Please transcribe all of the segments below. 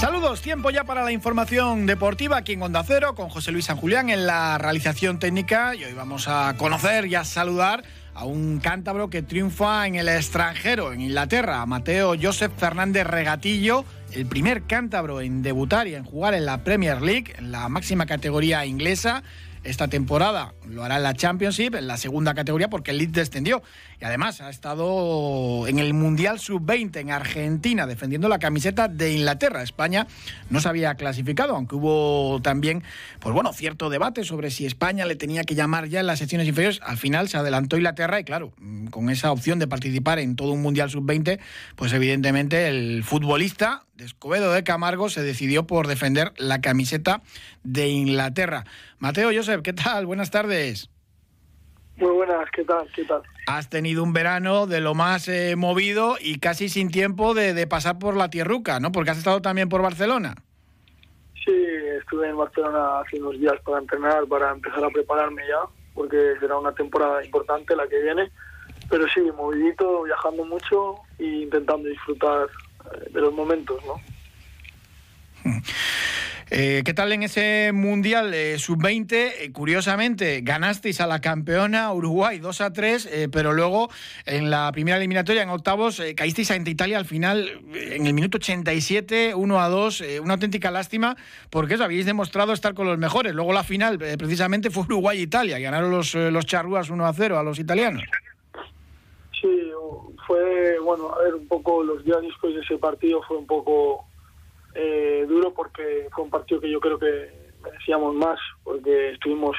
Saludos, tiempo ya para la información deportiva aquí en Onda Cero con José Luis San Julián en la realización técnica y hoy vamos a conocer y a saludar a un cántabro que triunfa en el extranjero, en Inglaterra, Mateo Joseph Fernández Regatillo, el primer cántabro en debutar y en jugar en la Premier League, en la máxima categoría inglesa esta temporada. Lo hará en la Championship, en la segunda categoría, porque el Leeds descendió. Y además ha estado en el Mundial Sub-20 en Argentina, defendiendo la camiseta de Inglaterra. España no se había clasificado, aunque hubo también, pues bueno, cierto debate sobre si España le tenía que llamar ya en las secciones inferiores. Al final se adelantó Inglaterra y claro, con esa opción de participar en todo un Mundial Sub-20, pues evidentemente el futbolista de Escobedo de Camargo se decidió por defender la camiseta de Inglaterra. Mateo Joseph, ¿qué tal? Buenas tardes. Muy buenas, ¿qué tal? ¿Qué tal? Has tenido un verano de lo más eh, movido y casi sin tiempo de, de, pasar por la tierruca, ¿no? Porque has estado también por Barcelona. Sí, estuve en Barcelona hace unos días para entrenar, para empezar a prepararme ya, porque será una temporada importante la que viene. Pero sí, movidito, viajando mucho e intentando disfrutar eh, de los momentos, ¿no? Eh, ¿Qué tal en ese Mundial eh, Sub-20? Eh, curiosamente, ganasteis a la campeona Uruguay 2 a 3, eh, pero luego en la primera eliminatoria, en octavos, eh, caísteis ante Italia al final, en el minuto 87, 1 a 2. una auténtica lástima, porque eso, habéis demostrado estar con los mejores. Luego la final, precisamente, fue Uruguay-Italia, y ganaron los, los charrúas 1 a 0 a los italianos. Sí, fue, bueno, a ver, un poco los días después de ese partido fue un poco eh, duro porque fue un partido que yo creo que merecíamos más porque estuvimos,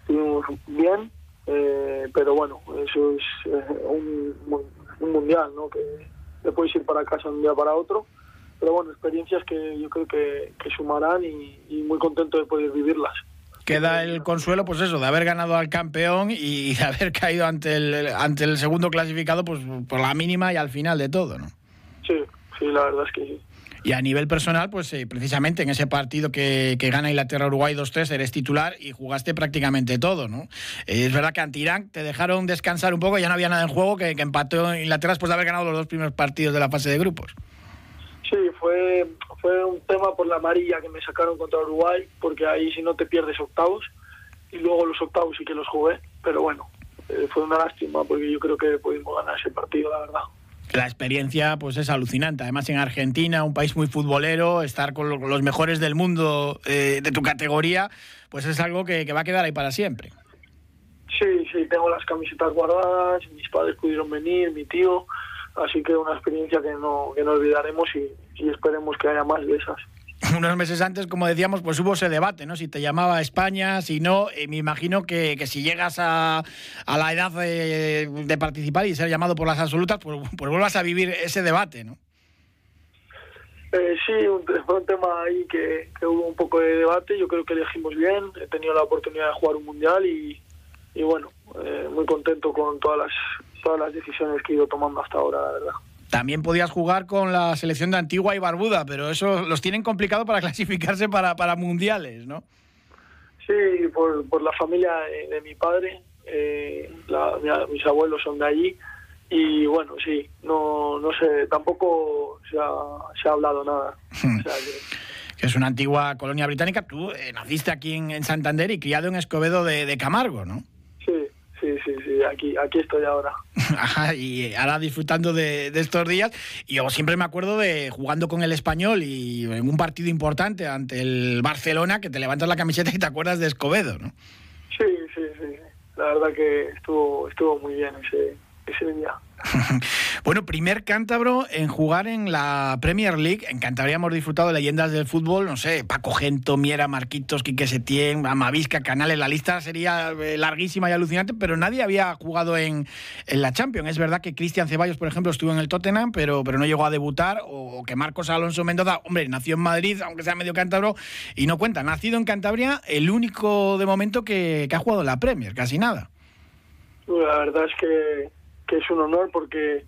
estuvimos bien, eh, pero bueno, eso es eh, un, un, mundial, ¿no? Que le puedes ir para casa un día para otro, pero bueno, experiencias que yo creo que, que sumarán y, y muy contento de poder vivirlas queda el consuelo, pues eso, de haber ganado al campeón y de haber caído ante el, ante el segundo clasificado, pues por la mínima y al final de todo, ¿no? Sí, sí, la verdad es que sí. Y a nivel personal, pues eh, precisamente en ese partido que, que gana Inglaterra-Uruguay 2-3 eres titular y jugaste prácticamente todo, ¿no? Eh, es verdad que ante Irán te dejaron descansar un poco, ya no había nada en juego, que, que empató Inglaterra después de haber ganado los dos primeros partidos de la fase de grupos. Sí, fue, fue un tema por la amarilla que me sacaron contra Uruguay, porque ahí si no te pierdes octavos, y luego los octavos sí que los jugué, pero bueno, eh, fue una lástima porque yo creo que pudimos ganar ese partido, la verdad. La experiencia pues es alucinante, además en Argentina, un país muy futbolero, estar con los mejores del mundo eh, de tu categoría, pues es algo que, va a quedar ahí para siempre. Sí, sí, tengo las camisetas guardadas, mis padres pudieron venir, mi tío, así que una experiencia que no, que no olvidaremos y, esperemos que haya más de esas. Unos meses antes, como decíamos, pues hubo ese debate, ¿no? Si te llamaba España, si no, eh, me imagino que, que, si llegas a, a la edad de, participar y ser llamado por las absolutas, pues, pues vuelvas a vivir ese debate, ¿no? Eh, sí, un, un tema ahí que, que, hubo un poco de debate, yo creo que elegimos bien, he tenido la oportunidad de jugar un mundial y, y bueno, eh, muy contento con todas las, todas las decisiones que he ido tomando hasta ahora, la verdad. También podías jugar con la selección de Antigua y Barbuda, pero eso los tienen complicado para clasificarse para, para mundiales, ¿no? Sí, por, por la familia de, de mi padre, eh, la, mi, mis abuelos son de allí y bueno, sí, no, no sé, tampoco se ha, se ha hablado nada. Hmm. O sea, que... que... es una antigua colonia británica. Tú eh, naciste aquí en, en, Santander y criado en Escobedo de, de Camargo, ¿no? Sí, sí, aquí, aquí estoy ahora. Ajá, y ahora disfrutando de, de, estos días. Y yo siempre me acuerdo de jugando con el español y en un partido importante ante el Barcelona que te levantas la camiseta y te acuerdas de Escobedo, ¿no? Sí, sí, sí. La verdad que estuvo, estuvo muy bien ese, ese día. bueno, primer cántabro en jugar en la Premier League. En Cantabria hemos disfrutado de leyendas del fútbol, no sé, Paco Gento, Miera, Marquitos, Quique Setién, Amavisca, Canales. La lista sería eh, larguísima y alucinante, pero nadie había jugado en, la Champions. Es verdad que Cristian Ceballos, por ejemplo, estuvo en el Tottenham, pero, pero no llegó a debutar. O que Marcos Alonso Mendoza, hombre, nació en Madrid, aunque sea medio cántabro, y no cuenta. Nacido en Cantabria, el único de momento que, que ha jugado en la Premier, casi nada. La verdad es que que es un honor porque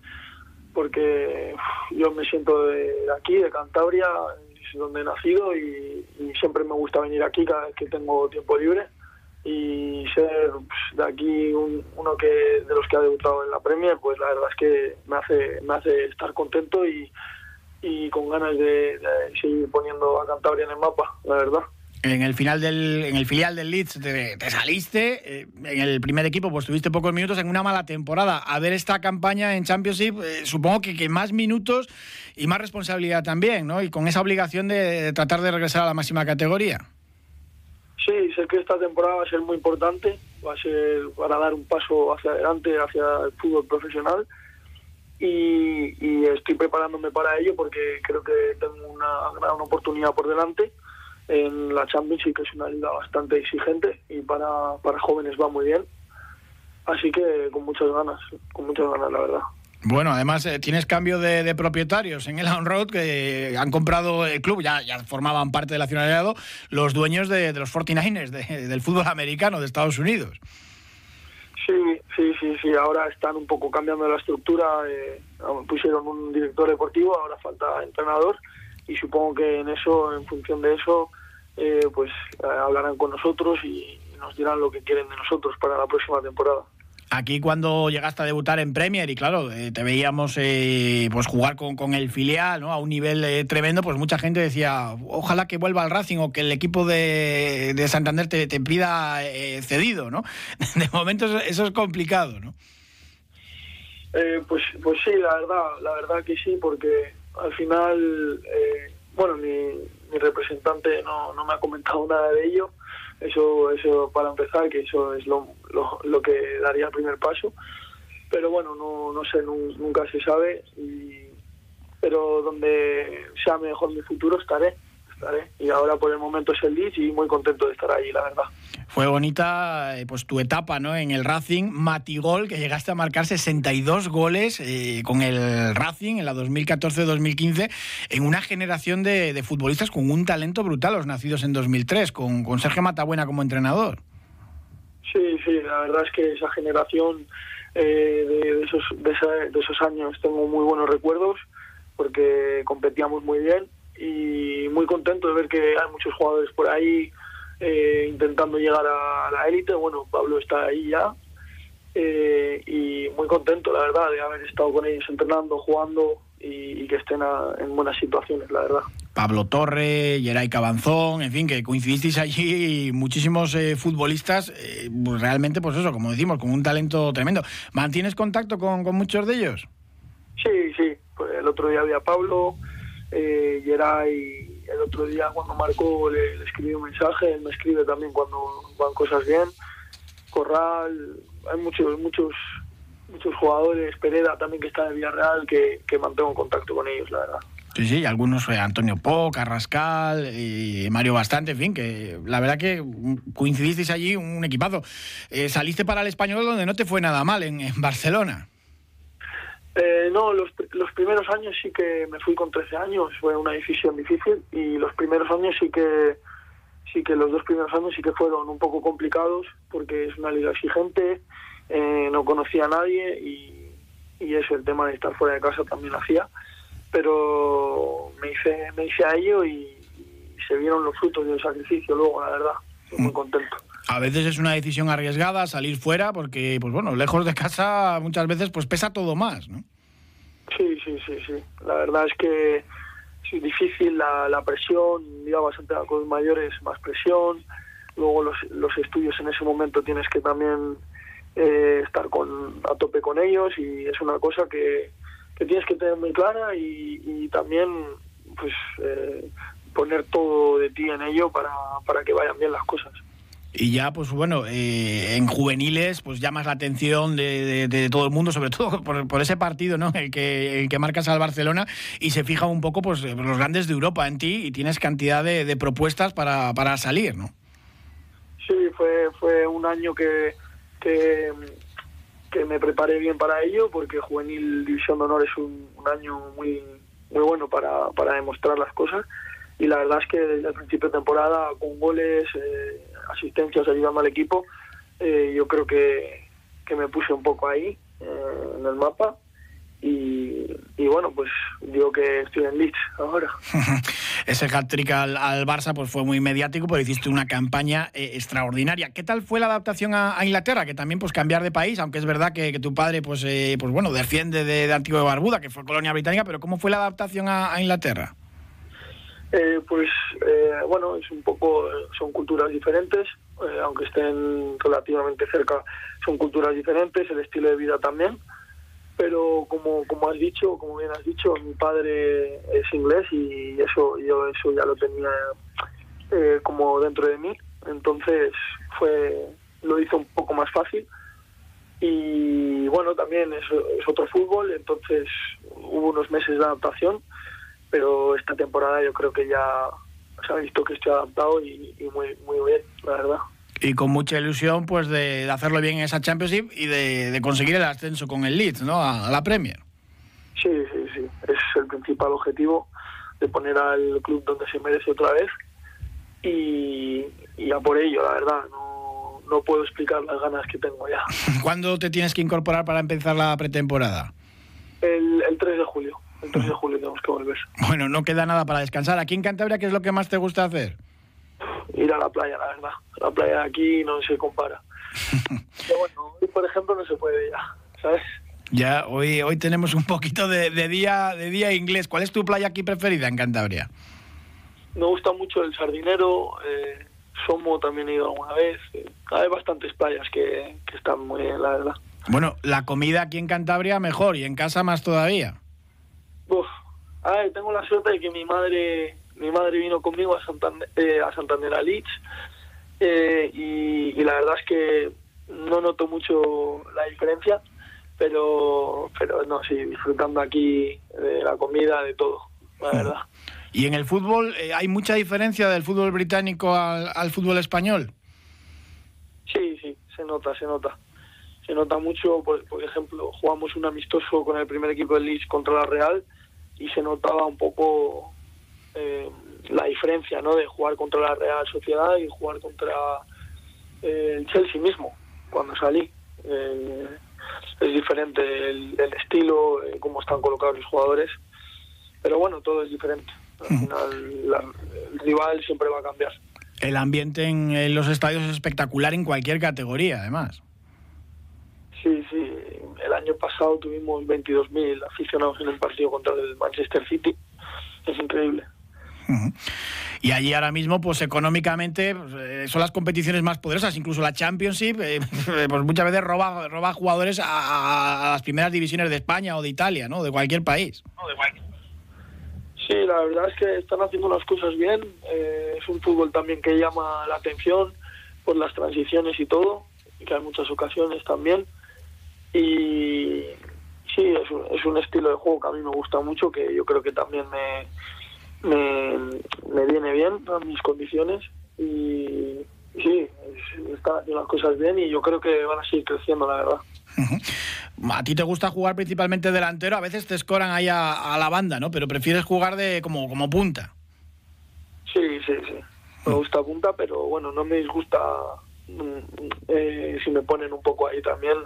porque yo me siento de aquí, de Cantabria, es donde he nacido y, siempre me gusta venir aquí cada vez que tengo tiempo libre. Y ser pues, de aquí uno que de los que ha debutado en la Premier, pues la verdad es que me hace me hace estar contento y, y con ganas de seguir poniendo a Cantabria en el mapa, la verdad en el final del en el filial del Leeds te, saliste eh, en el primer equipo pues tuviste pocos minutos en una mala temporada. A ver esta campaña en Championship eh, supongo que, más minutos y más responsabilidad también no y con esa obligación de, tratar de regresar a la máxima categoría. Sí sé que esta temporada va a ser muy importante va a ser para dar un paso hacia adelante hacia el fútbol profesional. Y, y estoy preparándome para ello porque creo que tengo una gran oportunidad por delante en la Championship, que es una liga bastante exigente y para, para jóvenes va muy bien. Así que con muchas ganas, con muchas ganas, la verdad. Bueno, además eh, tienes cambio de, propietarios en el On Road que han comprado el club, ya, ya formaban parte del accionariado, los dueños de, los 49ers del fútbol americano de Estados Unidos. Sí, sí, sí, sí, ahora están un poco cambiando la estructura, eh, pusieron un director deportivo, ahora falta entrenador y supongo que en eso, en función de eso, eh, pues eh, hablarán con nosotros y nos dirán lo que quieren de nosotros para la próxima temporada. Aquí cuando llegaste a debutar en Premier y claro, eh, te veíamos pues jugar con, con, el filial ¿no? a un nivel tremendo, pues mucha gente decía, ojalá que vuelva al Racing o que el equipo de, de Santander te, te pida cedido, ¿no? De momento eso, es complicado, ¿no? pues, pues sí, la verdad, la verdad que sí, porque al final, eh, bueno, mi, mi representante no, no me ha comentado nada de ello. Eso, eso para empezar, que eso es lo, lo, que daría el primer paso. Pero bueno, no, no sé, nunca se sabe. Y, pero donde sea mejor mi futuro estaré. estaré. Y ahora por el momento es el Leeds y muy contento de estar ahí, la verdad. Fue bonita eh, pues tu etapa ¿no? en el Racing, Matigol, que llegaste a marcar 62 goles eh, con el Racing en la 2014-2015, en una generación de, futbolistas con un talento brutal, los nacidos en 2003, con, con Sergio Matabuena como entrenador. Sí, sí, la verdad es que esa generación eh, de, esos, de, esos años tengo muy buenos recuerdos porque competíamos muy bien y muy contento de ver que hay muchos jugadores por ahí eh, intentando llegar a la élite. Bueno, Pablo está ahí ya eh, y muy contento, la verdad, de haber estado con ellos entrenando, jugando y, que estén en buenas situaciones, la verdad. Pablo Torre, Geray Cabanzón, en fin, que coincidisteis allí muchísimos eh, futbolistas, pues realmente, pues eso, como decimos, con un talento tremendo. ¿Mantienes contacto con, con muchos de ellos? Sí, sí. Pues el otro día había Pablo, eh, Geray el otro día cuando marcó le, escribí un mensaje, él me escribe también cuando van cosas bien. Corral, hay muchos, muchos, muchos jugadores, Pereda también que está en Villarreal, que, que mantengo contacto con ellos, la verdad. Sí, sí, algunos, eh, Antonio Po, Carrascal y Mario Bastante, en fin, que la verdad que coincidisteis allí un equipazo. Eh, saliste para el español donde no te fue nada mal, en Barcelona. Eh, no, los, los primeros años sí que me fui con 13 años, fue una decisión difícil y los primeros años sí que sí que los dos primeros años sí que fueron un poco complicados porque es una liga exigente, eh, no conocía a nadie y, y eso, el tema de estar fuera de casa también hacía, pero me hice, me hice a ello y, se vieron los frutos del sacrificio luego, la verdad, muy mm. contento. A veces es una decisión arriesgada salir fuera porque, pues bueno, lejos de casa muchas veces pues pesa todo más, ¿no? Sí, sí, sí, sí. La verdad es que es difícil la, la presión, digamos, ante los mayores más presión, luego los, los estudios en ese momento tienes que también eh, estar con, a tope con ellos y es una cosa que, que tienes que tener muy clara y, y también pues eh, poner todo de ti en ello para, para que vayan bien las cosas. Y ya, pues bueno, eh, en juveniles, pues llamas la atención de, todo el mundo, sobre todo por, ese partido, ¿no? El que, el que marcas al Barcelona y se fija un poco, pues, los grandes de Europa en ti y tienes cantidad de, propuestas para, para, salir, ¿no? Sí, fue, fue un año que, que, me preparé bien para ello, porque Juvenil División de Honor es un, año muy, muy bueno para, para demostrar las cosas y la verdad es que el principio de temporada con goles, eh, asistencias ayudando al equipo, eh, yo creo que, que, me puse un poco ahí eh, en el mapa y, bueno, pues digo que estoy en Leeds ahora. Ese hat-trick al, Barça pues fue muy mediático, pero hiciste una campaña extraordinaria. ¿Qué tal fue la adaptación a, Inglaterra? Que también pues cambiar de país, aunque es verdad que, tu padre pues, pues bueno, defiende de, de Antigua de Barbuda, que fue colonia británica, pero ¿cómo fue la adaptación a Inglaterra? Eh, pues eh, bueno, es un poco, son culturas diferentes, eh, aunque estén relativamente cerca, son culturas diferentes, el estilo de vida también. Pero como, como has dicho, como bien has dicho, mi padre es inglés y eso yo eso ya lo tenía como dentro de mí, entonces fue lo hizo un poco más fácil. Y bueno también es otro fútbol, entonces hubo unos meses de adaptación pero esta temporada yo creo que ya se ha visto que estoy adaptado y, muy, muy bien, la verdad. Y con mucha ilusión pues de, hacerlo bien en esa Championship y de, conseguir el ascenso con el Leeds, ¿no? A, la Premier. Sí, sí, sí. Es el principal objetivo de poner al club donde se merece otra vez y, y a por ello, la verdad. No, no puedo explicar las ganas que tengo ya. ¿Cuándo te tienes que incorporar para empezar la pretemporada? El, el 3 de julio. Entonces de julio tenemos que volver. Bueno, no queda nada para descansar. Aquí en Cantabria, ¿qué es lo que más te gusta hacer? Ir a la playa, la verdad. La playa de aquí no se compara. Pero bueno, hoy, por ejemplo, no se puede ya, ¿sabes? Ya, hoy, hoy tenemos un poquito de, día, de día inglés. ¿Cuál es tu playa aquí preferida en Cantabria? Me gusta mucho el Sardinero, eh, Somo también he ido alguna vez. Eh, hay bastantes playas que, que están muy bien, la verdad. Bueno, la comida aquí en Cantabria mejor y en casa más todavía. Uf, tengo la suerte de que mi madre mi madre vino conmigo a Santander, eh, a, Santander a Leeds eh, y, la verdad es que no noto mucho la diferencia, pero, pero no, sí, disfrutando aquí de la comida, de todo, la verdad. ¿Y en el fútbol eh, hay mucha diferencia del fútbol británico al, fútbol español? Sí, sí, se nota, se nota. Se nota mucho, por, por ejemplo, jugamos un amistoso con el primer equipo del Leeds contra la Real y se notaba un poco eh, la diferencia ¿no? de jugar contra la Real Sociedad y jugar contra eh, el Chelsea mismo cuando salí. Eh, es diferente el, estilo, cómo están colocados los jugadores, pero bueno, todo es diferente. Al final, el rival siempre va a cambiar. El ambiente en los estadios es espectacular en cualquier categoría, además. Sí, sí. El año pasado tuvimos 22.000 aficionados en un partido contra el Manchester City. Es increíble. Y allí ahora mismo, pues económicamente, pues, eh, son las competiciones más poderosas, incluso la Championship, eh, pues muchas veces roba, roba jugadores a, las primeras divisiones de España o de Italia, ¿no? De cualquier país. Sí, la verdad es que están haciendo las cosas bien. Eh, es un fútbol también que llama la atención por las transiciones y todo, y que hay muchas ocasiones también. Y sí, es un, es un estilo de juego que a mí me gusta mucho, que yo creo que también me, me, viene bien a mis condiciones. Y sí, están haciendo las cosas bien y yo creo que van a seguir creciendo, la verdad. A ti te gusta jugar principalmente delantero, a veces te escoran ahí a, la banda, ¿no? Pero prefieres jugar de como, como punta. Sí, sí, sí. Me gusta punta, pero bueno, no me disgusta mm, eh, si me ponen un poco ahí también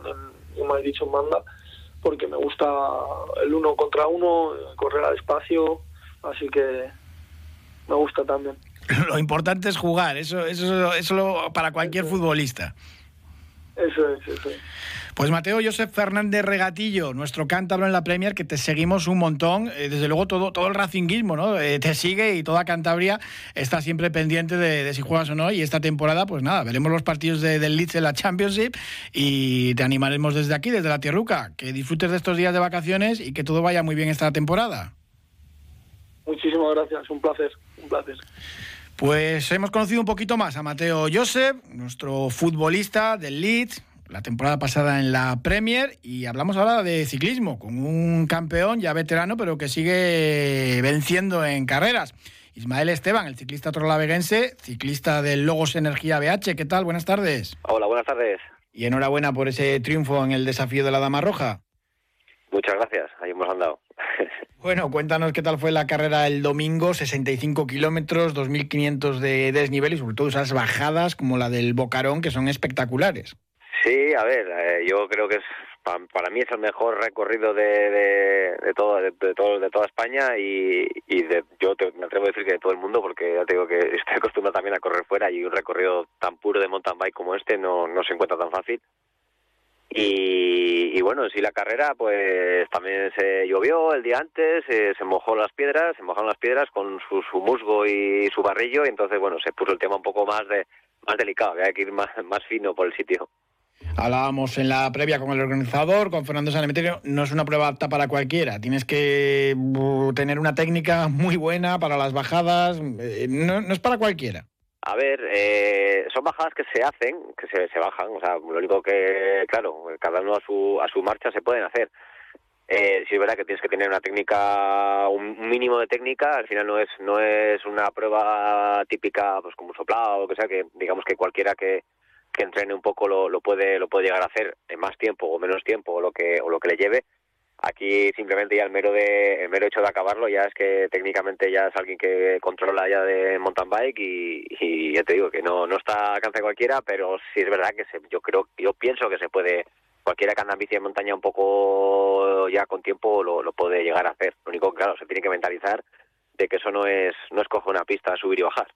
como he dicho, manda, porque me gusta el uno contra uno, correr al espacio, así que me gusta también. Lo importante es jugar, eso, eso, eso para cualquier futbolista. Eso es, eso es. Pues Mateo Josep Fernández Regatillo, nuestro cántabro en la Premier, que te seguimos un montón. Eh, desde luego todo, todo el racinguismo, ¿no? Eh, te sigue y toda Cantabria está siempre pendiente de, si juegas o no. Y esta temporada, pues nada, veremos los partidos del Leeds en la Championship y te animaremos desde aquí, desde la Tierruca. Que disfrutes de estos días de vacaciones y que todo vaya muy bien esta temporada. Muchísimas gracias, un placer, un placer. Pues hemos conocido un poquito más a Mateo Josep, nuestro futbolista del Leeds, la temporada pasada en la Premier, y hablamos ahora de ciclismo, con un campeón ya veterano, pero que sigue venciendo en carreras. Ismael Esteban, el ciclista trolaveguense, ciclista del Logos Energía BH. ¿Qué tal? Buenas tardes. Hola, buenas tardes. Y enhorabuena por ese triunfo en el desafío de la Dama Roja. Muchas gracias, ahí hemos andado. Bueno, cuéntanos qué tal fue la carrera el domingo, 65 kilómetros, 2.500 de desnivel y sobre todo esas bajadas como la del Bocarón que son espectaculares. Sí, a ver, eh, yo creo que es para, mí es el mejor recorrido de, de, todo, de, todo, de toda España y, y yo me atrevo a decir que de todo el mundo porque ya te digo que estoy acostumbrado también a correr fuera y un recorrido tan puro de mountain bike como este no, se encuentra tan fácil. Y, bueno, sí la carrera pues también se llovió el día antes, eh, se mojó las piedras, se mojaron las piedras con su, su, musgo y su barrillo y entonces bueno, se puso el tema un poco más de más delicado, había que ir más fino por el sitio. Hablábamos en la previa con el organizador, con Fernando Sanemeterio, no es una prueba apta para cualquiera, tienes que tener una técnica muy buena para las bajadas, eh, no es para cualquiera. A ver, eh, son bajadas que se hacen, que se, se bajan, o sea, lo único que, claro, cada uno a su, a su marcha se pueden hacer. Eh, sí es verdad que tienes que tener una técnica, un mínimo de técnica, al final no es, no es una prueba típica, pues como soplado o que sea, que digamos que cualquiera que, que entrene un poco lo, puede, lo puede llegar a hacer en más tiempo o menos tiempo o lo que, o lo que le lleve, Aquí simplemente ya el mero de el mero hecho de acabarlo ya es que técnicamente ya es alguien que controla ya de mountain bike y, ya te digo que no no está alcance cualquiera, pero sí es verdad que se, yo creo yo pienso que se puede cualquiera que anda en bici de montaña un poco ya con tiempo lo, puede llegar a hacer. Lo único que claro se tiene que mentalizar de que eso no es no es una pista, subir y bajar.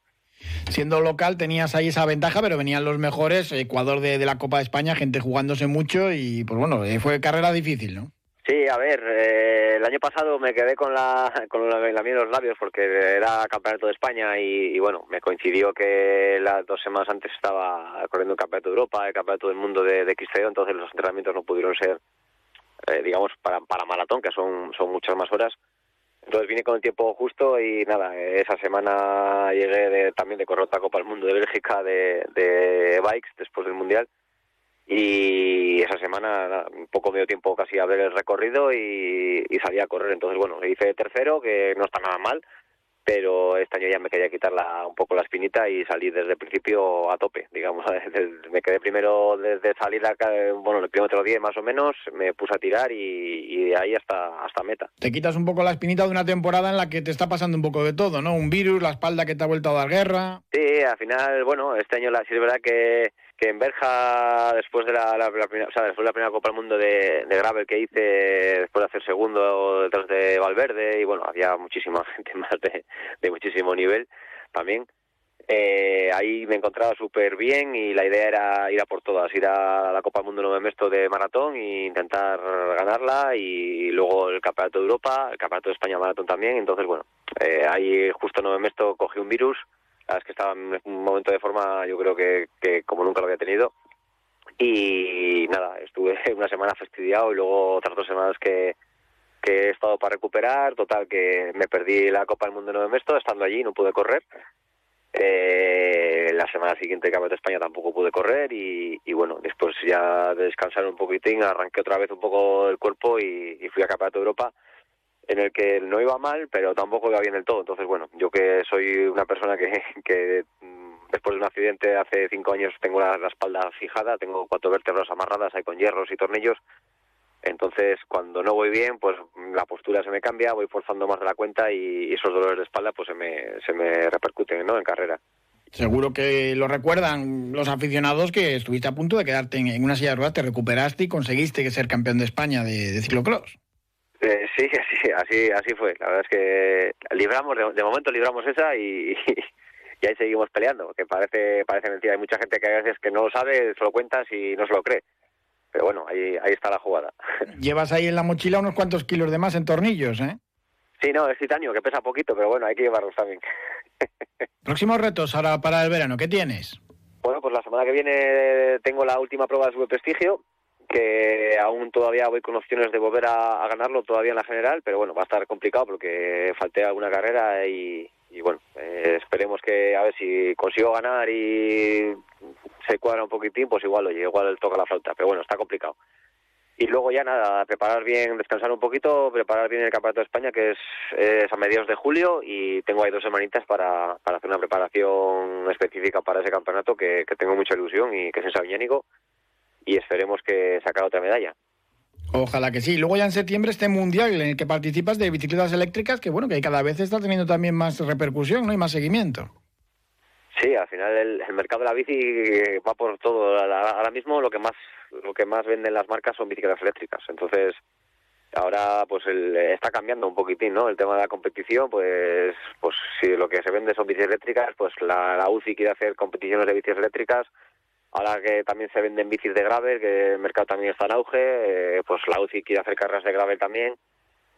Siendo local tenías ahí esa ventaja, pero venían los mejores, Ecuador de, de la Copa de España, gente jugándose mucho y pues bueno, eh, fue carrera difícil, ¿no? Sí, a ver, eh, el año pasado me quedé con la con miel en los labios porque era campeonato de España y, bueno, me coincidió que las dos semanas antes estaba corriendo el campeonato de Europa, el campeonato del mundo de, de entonces los entrenamientos no pudieron ser, eh, digamos, para, para maratón, que son, son muchas más horas. Entonces vine con el tiempo justo y nada, esa semana llegué de, también de correr Copa del Mundo de Bélgica de, de bikes después del Mundial. Y esa semana un poco medio tiempo casi a ver el recorrido y, y salí a correr. Entonces bueno hice tercero que no está nada mal pero este año ya me quería quitar la, un poco la espinita y salí desde el principio a tope, digamos. me quedé primero desde salir bueno, el kilómetro 10 más o menos, me puse a tirar y, de ahí hasta, hasta meta. Te quitas un poco la espinita de una temporada en la que te está pasando un poco de todo, ¿no? Un virus, la espalda que te ha vuelto a dar guerra. Sí, al final, bueno, este año la, sí es verdad que que en Berja, después de la, primera, o sea, después de la primera Copa del Mundo de, de Gravel que hice, después de hacer segundo detrás de Valverde, y bueno, había muchísima gente más de, de muchísimo nivel también. Eh, ahí me encontraba súper bien y la idea era ir a por todas, ir a la Copa del Mundo Nueve Mesto de maratón e intentar ganarla y luego el Campeonato de Europa, el Campeonato de España Maratón también. Entonces, bueno, eh, ahí justo Nueve Mesto cogí un virus es que estaba en un momento de forma, yo creo que, que como nunca lo había tenido. Y nada, estuve una semana fastidiado y luego otras dos semanas que, que he estado para recuperar. Total, que me perdí la Copa del Mundo Nueve Mesto, estando allí no pude correr. Eh, la semana siguiente, Campeonato de España, tampoco pude correr. Y, y, bueno, después ya de descansar un poquitín, arranqué otra vez un poco el cuerpo y, y fui a Campeonato de Europa en el que no iba mal, pero tampoco iba bien del todo. Entonces, bueno, yo que soy una persona que, que mm, después de un accidente hace cinco años tengo la, espalda fijada, tengo cuatro vértebras amarradas ahí con hierros y tornillos. Entonces, cuando no voy bien, pues la postura se me cambia, voy forzando más de la cuenta y esos dolores de espalda pues se me, se me repercuten ¿no? en carrera. Seguro que lo recuerdan los aficionados que estuviste a punto de quedarte en, una silla de ruedas, te recuperaste y conseguiste ser campeón de España de, de ciclocross. Eh, sí, así, así, así fue. La verdad es que libramos, de, momento libramos esa y, y, ahí seguimos peleando, que parece, parece mentira. Hay mucha gente que a veces que no lo sabe, se lo cuentas y no se lo cree. Pero bueno, ahí, ahí está la jugada. Llevas ahí en la mochila unos cuantos kilos de más en tornillos, ¿eh? Sí, no, es titanio, que pesa poquito, pero bueno, hay que llevarlos también. Próximos retos ahora para el verano, ¿qué tienes? Bueno, pues la semana que viene tengo la última prueba de su prestigio, que aún todavía voy con opciones de volver a, ganarlo todavía en la general, pero bueno, va a estar complicado porque falté alguna carrera y, bueno, eh, esperemos que a ver si consigo ganar y se cuadra un poquitín, pues igual, oye, igual toca la flauta, pero bueno, está complicado. Y luego ya nada, preparar bien, descansar un poquito, preparar bien el Campeonato de España, que es, a mediados de julio, y tengo ahí dos semanitas para, para hacer una preparación específica para ese campeonato, que, tengo mucha ilusión y que es en Sabiñánigo, y esperemos que sacar otra medalla. Ojalá que sí. Luego ya en septiembre este mundial en el que participas de bicicletas eléctricas, que bueno, que cada vez está teniendo también más repercusión, ¿no? Y más seguimiento. Sí, al final el, mercado de la bici va por todo. Ahora mismo lo que más lo que más venden las marcas son bicicletas eléctricas. Entonces ahora pues está cambiando un poquitín, ¿no? El tema de la competición, pues pues si lo que se vende son bicis eléctricas, pues la, la UCI quiere hacer competiciones de bicis eléctricas Ahora que también se venden bicis de gravel, que el mercado también está en auge, eh, pues la UCI quiere hacer carreras de gravel también.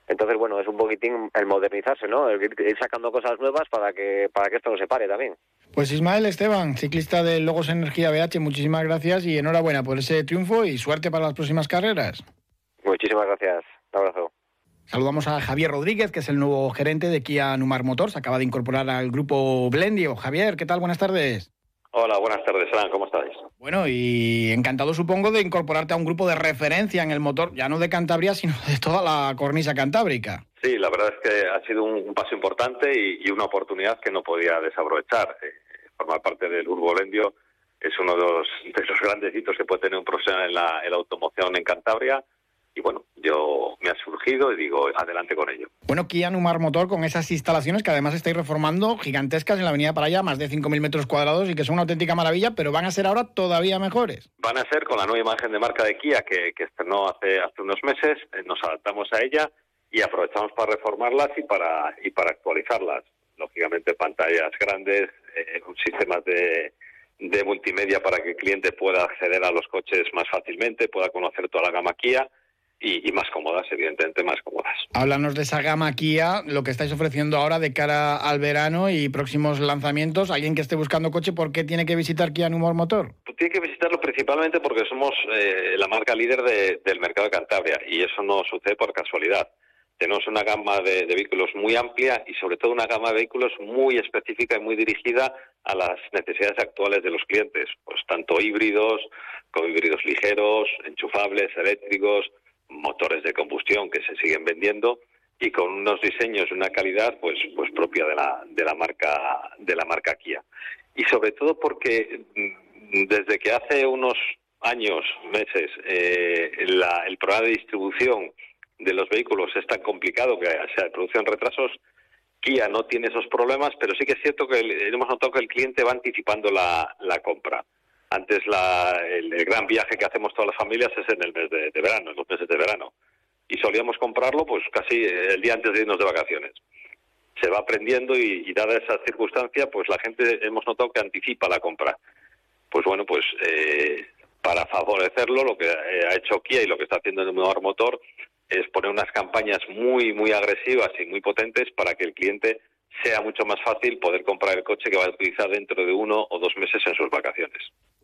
Entonces, bueno, es un poquitín el modernizarse, ¿no? El ir sacando cosas nuevas para que, para que esto no se pare también. Pues Ismael Esteban, ciclista de Logos Energía BH, muchísimas gracias y enhorabuena por ese triunfo y suerte para las próximas carreras. Muchísimas gracias. Un abrazo. Saludamos a Javier Rodríguez, que es el nuevo gerente de Kia Numar Motors. Acaba de incorporar al grupo Blendio. Javier, ¿qué tal? Buenas tardes. Hola, buenas tardes, Alan, ¿cómo estáis? Bueno, y encantado supongo de incorporarte a un grupo de referencia en el motor, ya no de Cantabria, sino de toda la cornisa cantábrica. Sí, la verdad es que ha sido un, paso importante y, una oportunidad que no podía desaprovechar. Eh, formar parte del Urbolendio es uno de los, de los grandes hitos que puede tener un profesional en la, en la automoción en Cantabria y bueno, yo me ha surgido y digo, adelante con ello. Bueno, Kia Numar Motor con esas instalaciones que además estáis reformando gigantescas en la avenida para allá, más de 5.000 metros cuadrados y que son una auténtica maravilla, pero van a ser ahora todavía mejores. Van a ser con la nueva imagen de marca de Kia que, que estrenó hace, hace unos meses, eh, nos adaptamos a ella y aprovechamos para reformarlas y para, y para actualizarlas. Lógicamente pantallas grandes, eh, un sistema de, de multimedia para que el cliente pueda acceder a los coches más fácilmente, pueda conocer toda la gama Kia y, más cómodas, evidentemente más cómodas. Háblanos de esa gama Kia, lo que estáis ofreciendo ahora de cara al verano y próximos lanzamientos. Alguien que esté buscando coche, ¿por qué tiene que visitar Kia Numor Motor? Pues tiene que visitarlo principalmente porque somos eh, la marca líder del mercado de Cantabria y eso no sucede por casualidad. Tenemos una gama de, vehículos muy amplia y sobre todo una gama de vehículos muy específica y muy dirigida a las necesidades actuales de los clientes, pues tanto híbridos como híbridos ligeros, enchufables, eléctricos, motores de combustión que se siguen vendiendo y con unos diseños una calidad pues pues propia de la de la marca de la marca Kia. Y sobre todo porque mm, desde que hace unos años meses eh, el programa de distribución de los vehículos es tan complicado que se producen retrasos Kia no tiene esos problemas pero sí que es cierto que hemos notado que el cliente va anticipando la, la compra antes la, el, gran viaje que hacemos todas las familias es en el mes de, verano, en los meses de verano. Y solíamos comprarlo pues casi el día antes de irnos de vacaciones. Se va aprendiendo y, dada esa circunstancia, pues la gente hemos notado que anticipa la compra. Pues bueno, pues eh, para favorecerlo, lo que ha hecho Kia y lo que está haciendo en el nuevo motor es poner unas campañas muy, muy agresivas y muy potentes para que el cliente sea mucho más fácil poder comprar el coche que va a utilizar dentro de uno o dos meses en sus vacaciones.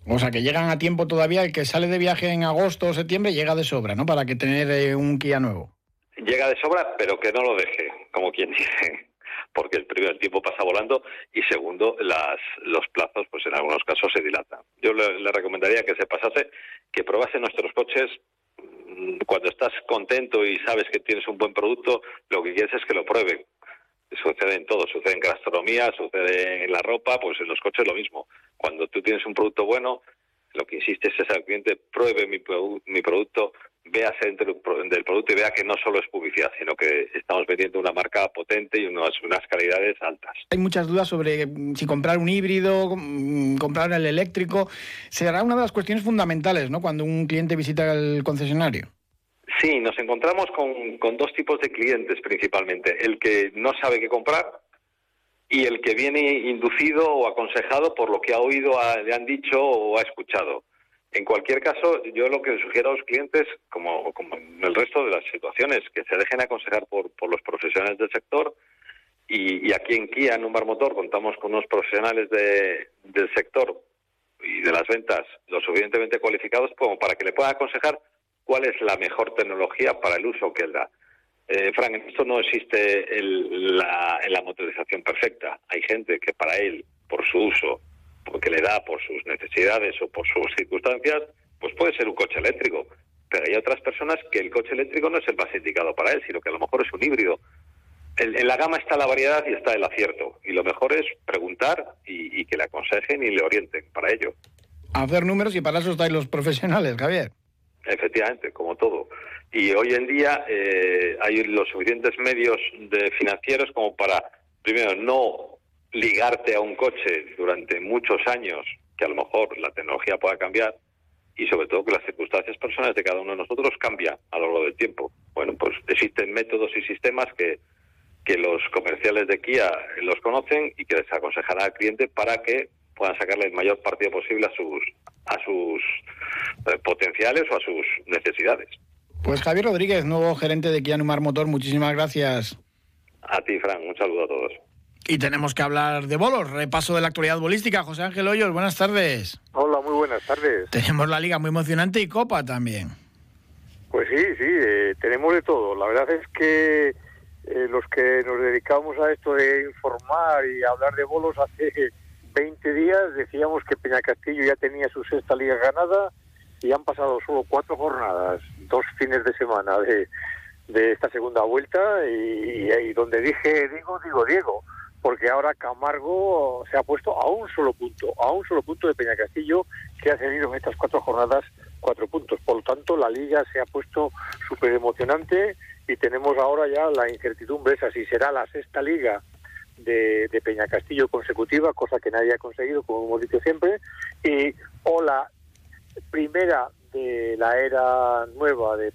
O sea, que llegan a tiempo todavía, el que sale de viaje en agosto o septiembre llega de sobra, ¿no? Para que tener eh, un Kia nuevo. Llega de sobra, pero que no lo deje, como quien dice, porque el primer tiempo pasa volando y segundo, las, los plazos, pues en algunos casos se dilatan. Yo le, le recomendaría que se pasase, que probase nuestros coches mm, cuando estás contento y sabes que tienes un buen producto, lo que quieres es que lo prueben sucede en todo, sucede en gastronomía, sucede en la ropa, pues en los coches lo mismo. Cuando tú tienes un producto bueno, lo que insistes es al cliente pruebe mi, mi producto, vea dentro del producto y vea que no solo es publicidad, sino que estamos vendiendo una marca potente y unas, unas calidades altas. Hay muchas dudas sobre mm, si comprar un híbrido, mm, comprar el eléctrico. Será una de las cuestiones fundamentales, ¿no? Cuando un cliente visita el concesionario. Sí, nos encontramos con, dos tipos de clientes principalmente. El que no sabe qué comprar y el que viene inducido o aconsejado por lo que ha oído, le han dicho o ha escuchado. En cualquier caso, yo lo que sugiero a los clientes, como, como en el resto de las situaciones, que se dejen aconsejar por, los profesionales del sector. Y, aquí en Kia, en un bar motor, contamos con unos profesionales de, del sector y de las ventas lo suficientemente cualificados como para que le puedan aconsejar cuál es la mejor tecnología para el uso que él da. eh, Frank, en esto no existe la, la motorización perfecta. Hay gente que para él, por su uso, porque le da por sus necesidades o por sus circunstancias, pues puede ser un coche eléctrico. Pero hay otras personas que el coche eléctrico no es el más indicado para él, sino que a lo mejor es un híbrido. En, la gama está la variedad y está el acierto. Y lo mejor es preguntar y, que le aconsejen y le orienten para ello. Hacer números y para eso estáis los profesionales, Javier. Efectivamente, como todo. Y hoy en día eh, hay los suficientes medios de financieros como para, primero, no ligarte a un coche durante muchos años, que a lo mejor la tecnología pueda cambiar, y sobre todo que las circunstancias personales de cada uno de nosotros cambian a lo largo del tiempo. Bueno, pues existen métodos y sistemas que, que los comerciales de Kia los conocen y que les aconsejará al cliente para que puedan sacarle el mayor partido posible a sus a sus eh, potenciales o a sus necesidades. Pues Javier Rodríguez, nuevo gerente de Kia Numar Motor, muchísimas gracias. A ti, Fran, un saludo a todos. Y tenemos que hablar de bolos, repaso de la actualidad bolística. José Ángel Hoyos, buenas tardes. Hola, muy buenas tardes. Tenemos la liga muy emocionante y Copa también. Pues sí, sí, eh, tenemos de todo. La verdad es que eh, los que nos dedicamos a esto de informar y hablar de bolos hace 20 días decíamos que Peña Castillo ya tenía su sexta liga ganada y han pasado solo cuatro jornadas, dos fines de semana de, de esta segunda vuelta y, y donde dije digo, digo Diego porque ahora Camargo se ha puesto a un solo punto, a un solo punto de Peña Castillo, que ha tenido en estas cuatro jornadas cuatro puntos. Por lo tanto, la liga se ha puesto súper emocionante y tenemos ahora ya la incertidumbre esa si será la sexta liga de, Peña Castillo consecutiva, cosa que nadie ha conseguido, como hemos dicho siempre, y o la primera de la era nueva de,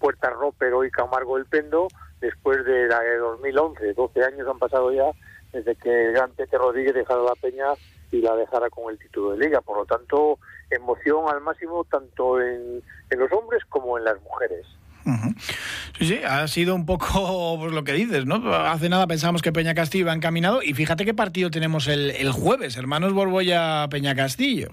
Puerta Ropero y Camargo el Pendo, después de la de 2011, 12 años han pasado ya desde que el gran Pepe Rodríguez dejara la peña y la dejara con el título de liga. Por lo tanto, emoción al máximo tanto en, los hombres como en las mujeres. Sí, sí, ha sido un poco pues, lo que dices, ¿no? Hace nada pensábamos que Peña Castillo iba encaminado y fíjate qué partido tenemos el, el jueves, hermanos Borbolla Peña Castillo.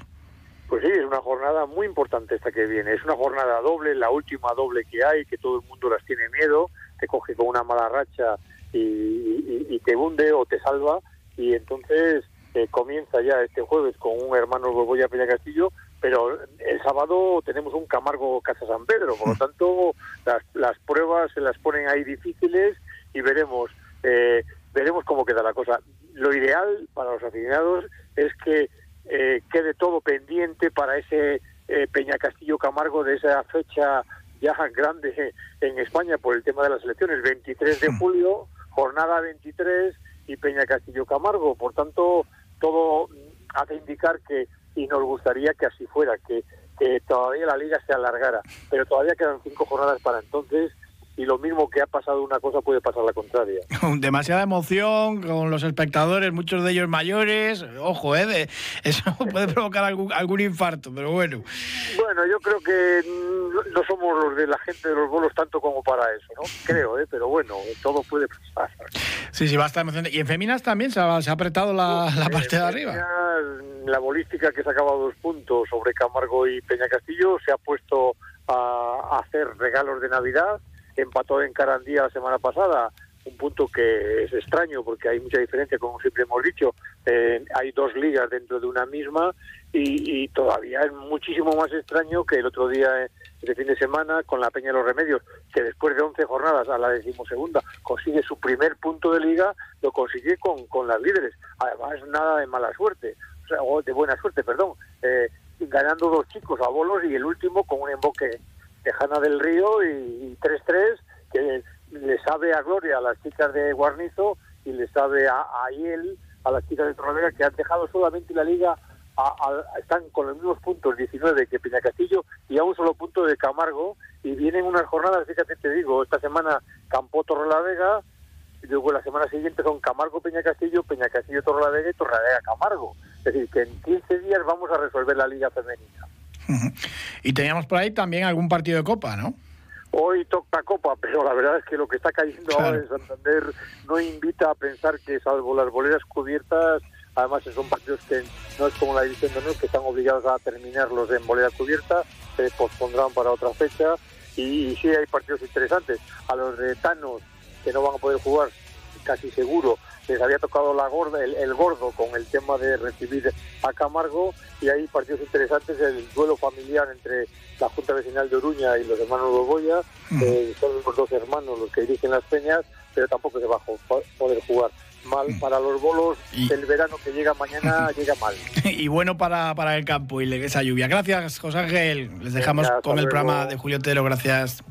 Pues sí, es una jornada muy importante esta que viene. Es una jornada doble, la última doble que hay, que todo el mundo las tiene miedo, te coge con una mala racha y, te hunde o te salva y entonces eh, comienza ya este jueves con un hermano Borbolla Peña Castillo pero el sábado tenemos un Camargo Casa San Pedro, por lo hmm. tanto las, las pruebas se las ponen ahí difíciles y veremos eh, veremos cómo queda la cosa. Lo ideal para los aficionados es que eh, quede todo pendiente para ese Peña Castillo Camargo de esa fecha ya grande en España por el tema de las elecciones, 23 de hmm. julio, jornada 23 y Peña Castillo Camargo. Por tanto, todo hace indicar que, y nos gustaría que así fuera, que, que todavía la liga se alargara, pero todavía quedan cinco jornadas para entonces y lo mismo que ha pasado una cosa puede pasar la contraria. Demasiada emoción con los espectadores, muchos de ellos mayores. Ojo, ¿eh? eso puede provocar algún, algún infarto, pero bueno. Bueno, yo creo que no somos los de la gente de los bolos tanto como para eso, ¿no? Creo, ¿eh? Pero bueno, todo puede pasar. Sí, sí, va a estar emocionante. Y en Feminas también se ha, se ha apretado la, la parte de arriba. La bolística que sacaba dos puntos sobre Camargo y Peña Castillo se ha puesto a hacer regalos de Navidad empató en Carandía la semana pasada, un punto que es extraño porque hay mucha diferencia, como siempre hemos dicho, eh, hay dos ligas dentro de una misma y, todavía es muchísimo más extraño que el otro día de fin de semana con la Peña de los Remedios, que después de 11 jornadas a la decimosegunda consigue su primer punto de liga, lo consigue con, con las líderes. Además, nada de mala suerte, o sea, de buena suerte, perdón, eh, ganando dos chicos a bolos y el último con un emboque Tejana del Río y 3-3, que le sabe a Gloria a las chicas de Guarnizo y le sabe a, a él, a las chicas de Torrevega, que han dejado solamente la liga, están con los mismos puntos 19 que Peña Castillo y a un solo punto de Camargo. Y vienen unas jornadas, fíjate, te digo, esta semana Campo Torrelavega, y luego la semana siguiente son Camargo Peña Castillo, Peña Castillo Torrelavega y Torrelavega Camargo. Es decir, que en 15 días vamos a resolver la liga femenina. Y teníamos por ahí también algún partido de Copa, ¿no? Hoy toca Copa, pero la verdad es que lo que está cayendo ahora en Santander no invita a pensar que, salvo las boleras cubiertas, además son partidos que no es como la división de honor, que están obligados a terminarlos en bolera cubierta, se pospondrán para otra fecha y, sí hay partidos interesantes. A los de Thanos, que no van a poder jugar casi seguro, les había tocado la gorda, el, gordo con el tema de recibir a Camargo y hay partidos interesantes, el duelo familiar entre la Junta Vecinal de Oruña y los hermanos Bogoya, son los dos hermanos los que dirigen las peñas, pero tampoco se va a poder jugar. Mal para los bolos el verano que llega mañana llega mal. Y bueno para, para el campo y esa lluvia. Gracias José Ángel. Les dejamos con el programa de Julio Tero gracias